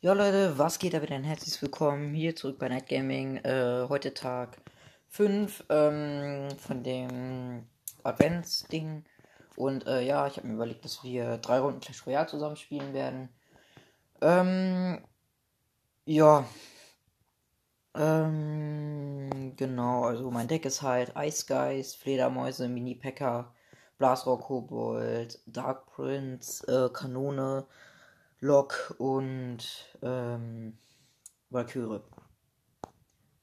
Ja Leute, was geht da wieder? Herzlich willkommen hier zurück bei Night Gaming. Äh, heute Tag 5 ähm, von dem Advents-Ding. Und äh, ja, ich habe mir überlegt, dass wir drei Runden Clash Royale zusammen spielen werden. Ähm, ja. Ähm, genau, also mein Deck ist halt Ice Guys, Fledermäuse, Mini-Packer, Blasrock Kobold, Dark Prince, äh, Kanone. Lok und ähm, Valkyrie.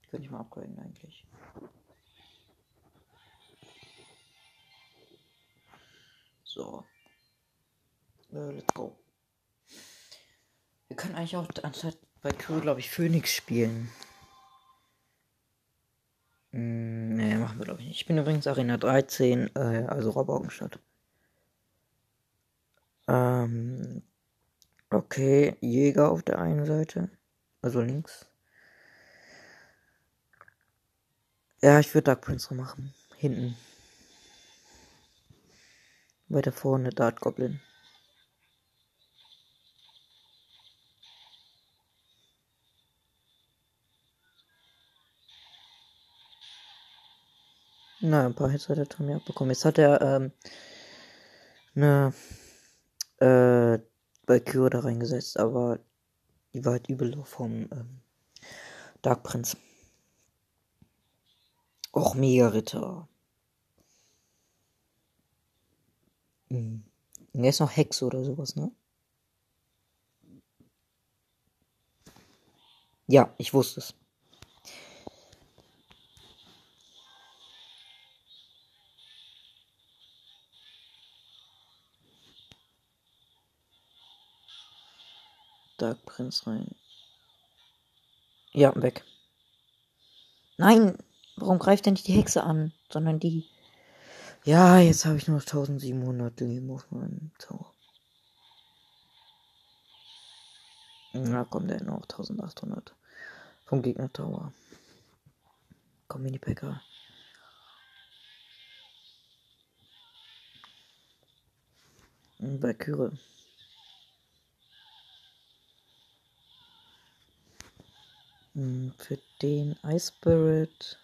Könnte ich mal upgraden eigentlich. So. Äh, let's go. Wir können eigentlich auch anstatt Valkyrie, glaube ich, Phoenix spielen. Hm, nee, machen wir glaube ich nicht. Ich bin übrigens Arena 13, äh, also Raubaugenstadt. Ähm, Okay, Jäger auf der einen Seite. Also links. Ja, ich würde Dark Prince machen. Hinten. Weiter vorne Dart Goblin. Na, ein paar Hits hat er von mir abbekommen. Jetzt hat er ähm, eine äh, Valkyrie da reingesetzt, aber die war halt übel vom ähm, Dark Prince. Och, Mega Ritter. Hm. Er ist noch Hex oder sowas, ne? Ja, ich wusste es. Dark Prince rein. Ja, weg. Nein, warum greift er nicht die Hexe an, sondern die? Ja, jetzt habe ich nur 1700 Leben auf meinem Tower. Na, kommt der noch 1800 vom Gegner Tower. Komm, Mini-Packer. Valkyrie. Hm, für den Ice Spirit.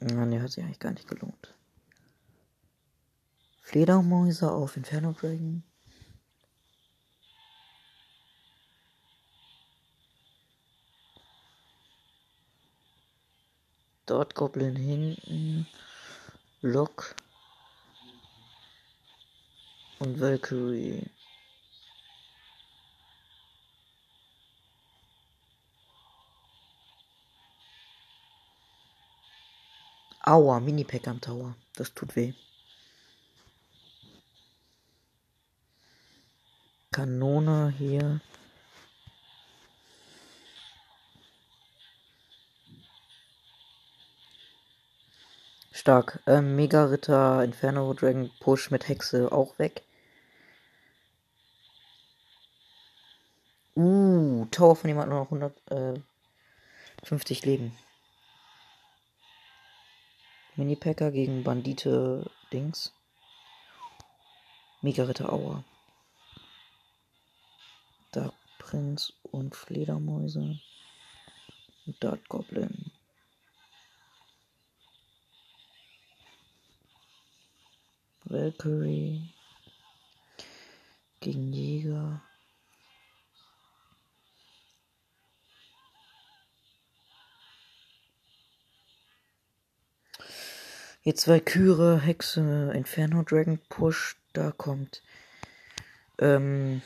Na, ne, hat sich eigentlich gar nicht gelohnt. Fledermäuse auf Inferno Dragon. Dort Goblin hinten. Lock. Und Valkyrie. Aua, Mini-Pack am Tower. Das tut weh. Kanone hier. Stark. Ähm, Mega Ritter, Inferno Dragon Push mit Hexe auch weg. Uh, Tower von jemandem noch 150 äh, Leben. Mini-Packer gegen Bandite Dings. Mega-Ritter Aua. Dark Prinz und Fledermäuse. Dart Goblin. Valkyrie. Gegen Jäger. Jetzt Valkyrie, Hexe, Inferno Dragon Push, da kommt. Ähm.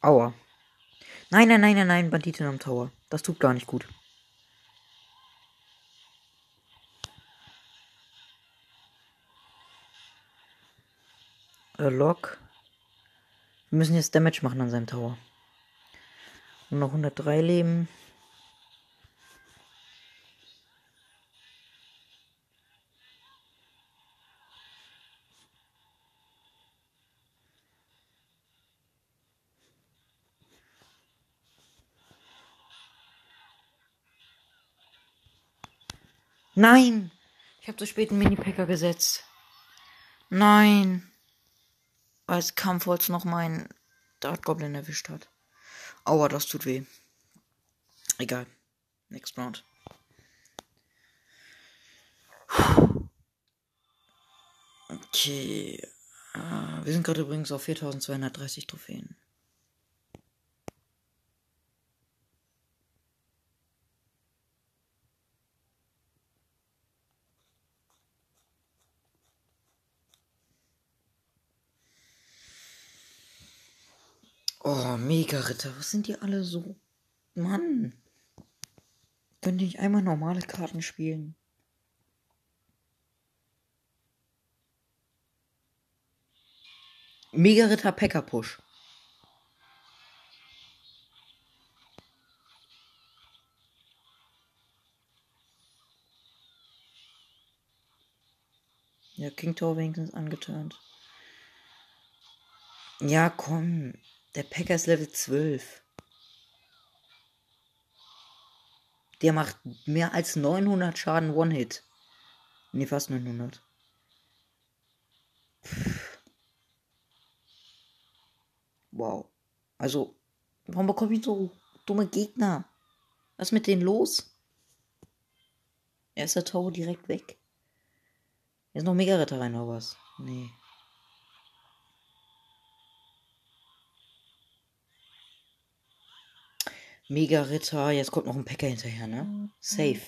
Aua. Nein, nein, nein, nein, nein, Banditen am Tower. Das tut gar nicht gut. Äh, Lock. Wir müssen jetzt Damage machen an seinem Tower. Nur noch 103 Leben. Nein! Ich habe zu spät einen Mini-Packer gesetzt. Nein! Als Kampfholz noch mein Dart Goblin erwischt hat. Aua, das tut weh. Egal. Next round. Okay. Uh, wir sind gerade übrigens auf 4230 Trophäen. Oh, Mega-Ritter, was sind die alle so? Mann. Könnte ich einmal normale Karten spielen? Mega-Ritter Pekka-Push. Ja, King Tor wenigstens angeturnt. Ja, komm. Der Packer ist Level 12. Der macht mehr als 900 Schaden One-Hit. Ne, fast 900. Wow. Also, warum bekomme ich so dumme Gegner? Was ist mit denen los? Erster Tor direkt weg. Jetzt noch Mega-Ritter rein oder was? Nee. Mega Ritter, jetzt kommt noch ein Packer hinterher, ne? Mhm. Safe.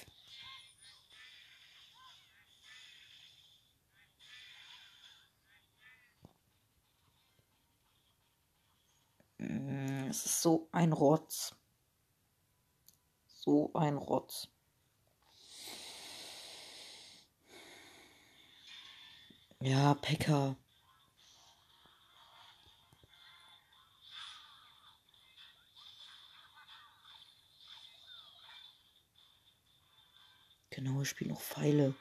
Mm, es ist so ein Rotz. So ein Rotz. Ja, Packer. Genau, ich spiele noch Pfeile.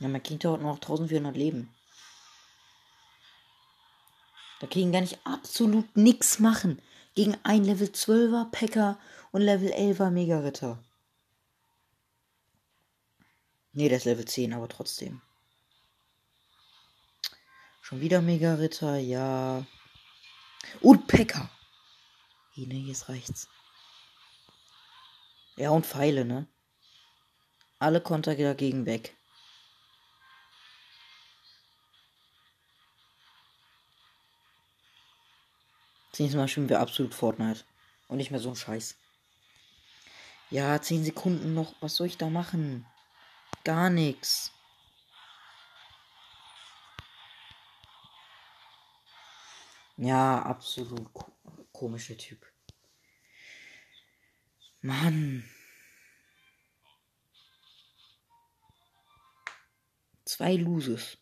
Ja, mein Kind hat noch 1400 Leben. Da kann ich gar nicht absolut nichts machen. Gegen ein Level 12er Packer und Level 11er Mega-Ritter. Nee, der ist Level 10, aber trotzdem. Schon wieder Mega-Ritter, ja. Und Pekka. Hier, ne, jetzt reicht's. Ja, und Pfeile, ne? Alle Konter dagegen weg. Das nächste Mal spielen wir absolut Fortnite. Und nicht mehr so ein Scheiß. Ja, 10 Sekunden noch. Was soll ich da machen? Gar nichts. Ja, absolut komischer Typ. Mann. Zwei Loses.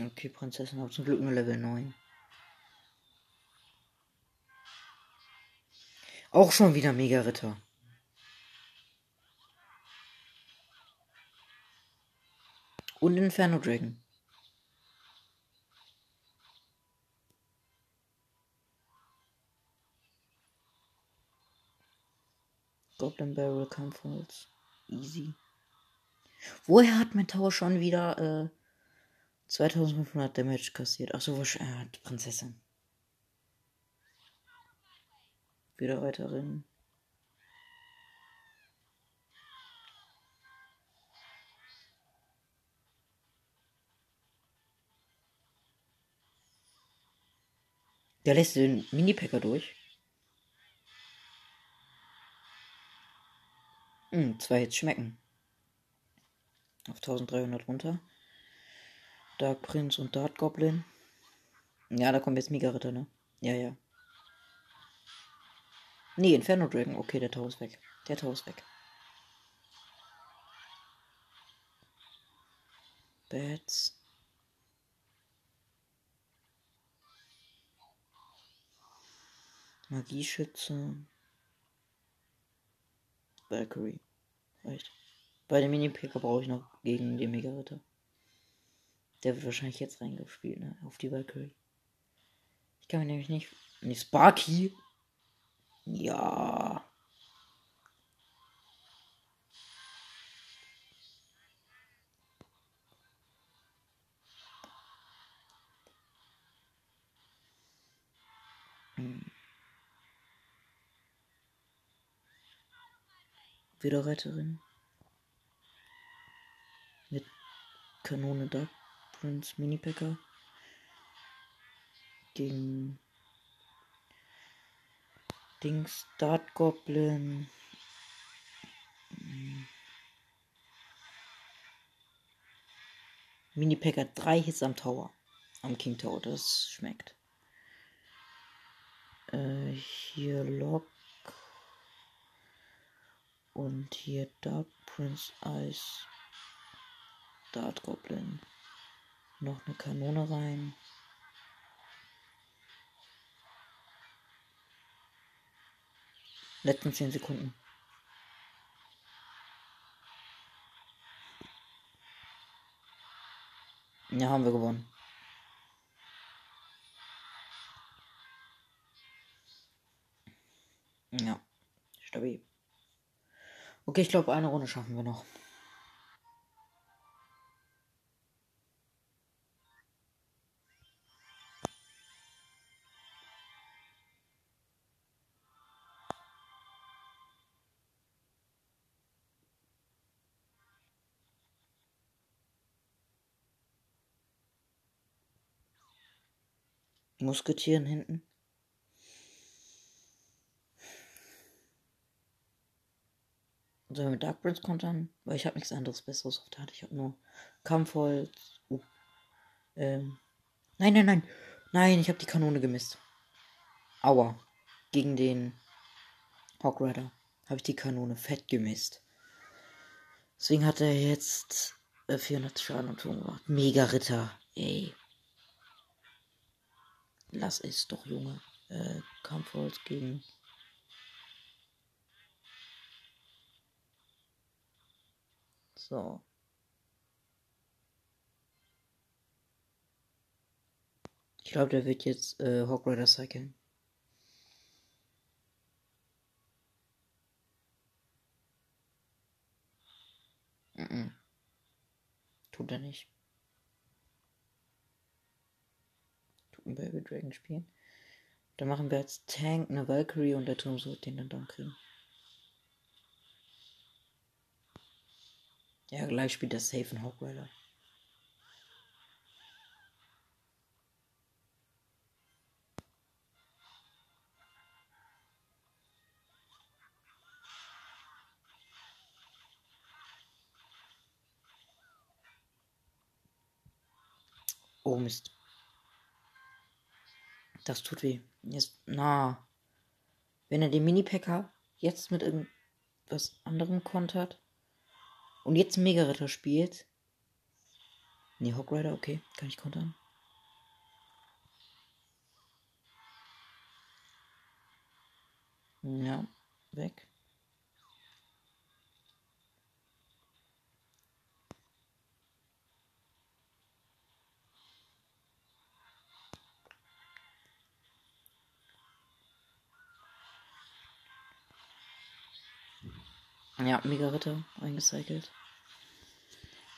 Okay, Prinzessin hat zum Glück nur Level 9. Auch schon wieder Mega-Ritter. Und Inferno Dragon. Goblin Barrel Kampfholz. Easy. Woher hat mein Tower schon wieder äh, 2500 Damage kassiert. Achso, wo äh, Prinzessin. Wieder weiterhin. Der lässt den Mini-Packer durch. Hm, zwei jetzt schmecken. Auf 1300 runter. Dark Prince und Dart Goblin. Ja, da kommt jetzt Mega Ritter, ne? Ja, ja. Nee, Inferno Dragon. Okay, der Tau ist weg. Der Tau ist weg. Bats. Magieschütze. Valkyrie. Reicht. Bei dem Mini-Picker brauche ich noch gegen den Mega-Ritter. Der wird wahrscheinlich jetzt reingespielt, ne? Auf die Valkyrie. Ich kann mir nämlich nicht. Ne, Sparky. Ja. Hm. Widerretterin. Mit Kanone Dark Prince Mini Packer. Gegen Dings Dart Goblin. Mini Packer 3 Hits am Tower. Am King Tower, das schmeckt. Äh, hier Lock. Und hier Dark Prince Ice. Dart Goblin. Noch eine Kanone rein. Letzten 10 Sekunden. Ja, haben wir gewonnen. Ja, stabil. Okay, ich glaube, eine Runde schaffen wir noch. Musketieren hinten. Sollen wir mit Dark Prince kontern? Weil ich habe nichts anderes Besseres auf der Hand. Ich habe nur Kampfholz. Uh. Ähm. Nein, nein, nein. Nein, ich habe die Kanone gemisst. Aua. Gegen den Hawk Rider habe ich die Kanone fett gemisst. Deswegen hat er jetzt äh, 400 Schaden und Ton gemacht. Mega Ritter. Ey. Lass es doch, Junge. Äh, Kampfholz gegen. So. Ich glaube, der wird jetzt äh, Hawk Rider cyclen. Mm -mm. Tut er nicht. Tut ein Baby Dragon spielen. Dann machen wir als Tank eine Valkyrie und der Turm sollte den dann dann kriegen. Ja, gleich spielt der Safe in Hawk Rider. Oh Mist. Das tut weh. Jetzt, na. Wenn er den Mini-Packer jetzt mit irgendwas anderem kontert und jetzt Mega-Ritter spielt. Nee, Hawk Rider, okay. Kann ich kontern. Ja, weg. Ja, Mega Ritter eingecycelt.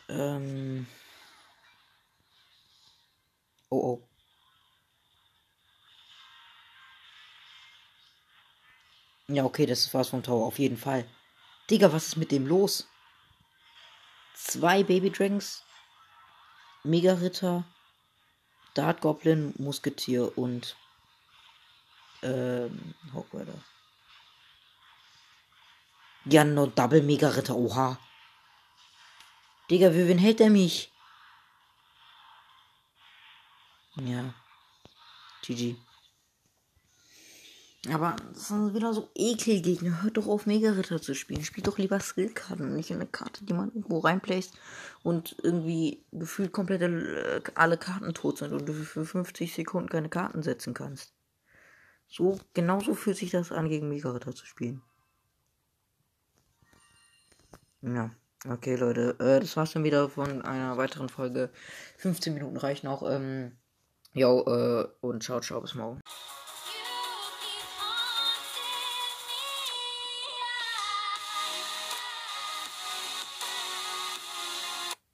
Ähm. Oh oh. Ja, okay, das war's vom Tower, auf jeden Fall. Digga, was ist mit dem los? Zwei Baby Dragons, Mega Ritter, Dart Goblin, Musketier und ähm, Hawk Rider. Ja, no Double Mega Ritter, oha. Digga, für wen hält er mich? Ja. GG. Aber das sind wieder so Ekelgegner. Hört doch auf, Mega Ritter zu spielen. Spielt doch lieber Skillkarten, nicht eine Karte, die man irgendwo reinplayst und irgendwie gefühlt komplett alle Karten tot sind und du für 50 Sekunden keine Karten setzen kannst. So, genauso fühlt sich das an, gegen Mega-Ritter zu spielen. Ja, okay, Leute. Äh, das war's dann wieder von einer weiteren Folge. 15 Minuten reichen auch. Ähm, jo, äh, und ciao, ciao, bis morgen.